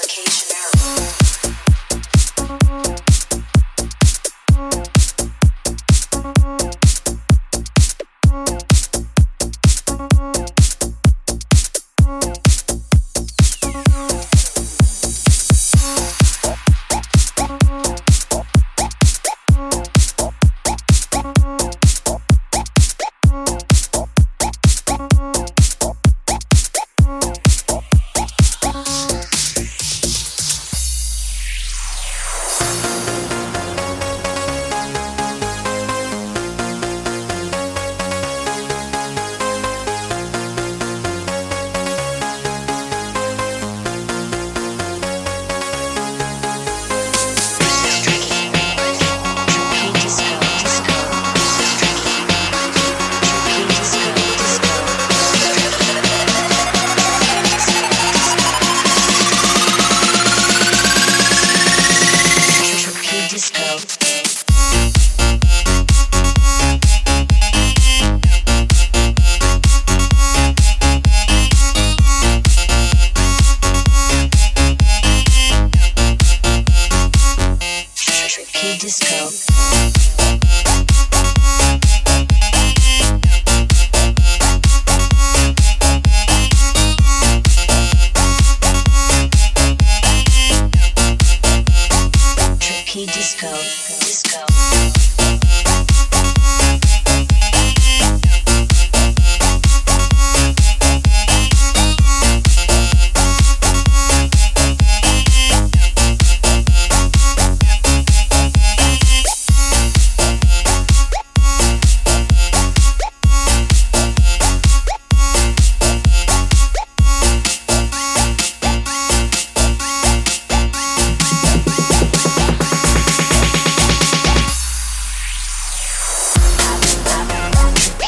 application. disco.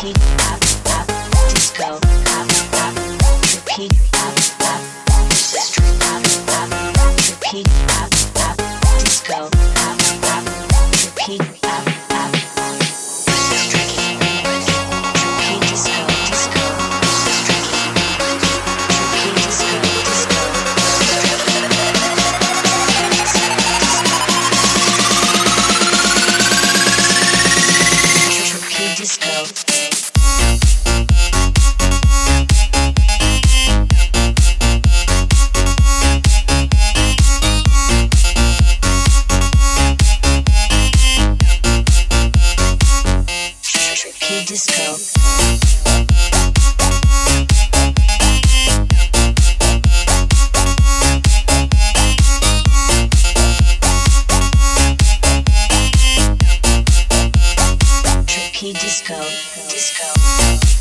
Repeat, up, up, disco, up, up, repeat, up, up, sister, up, up, repeat, disco, disco.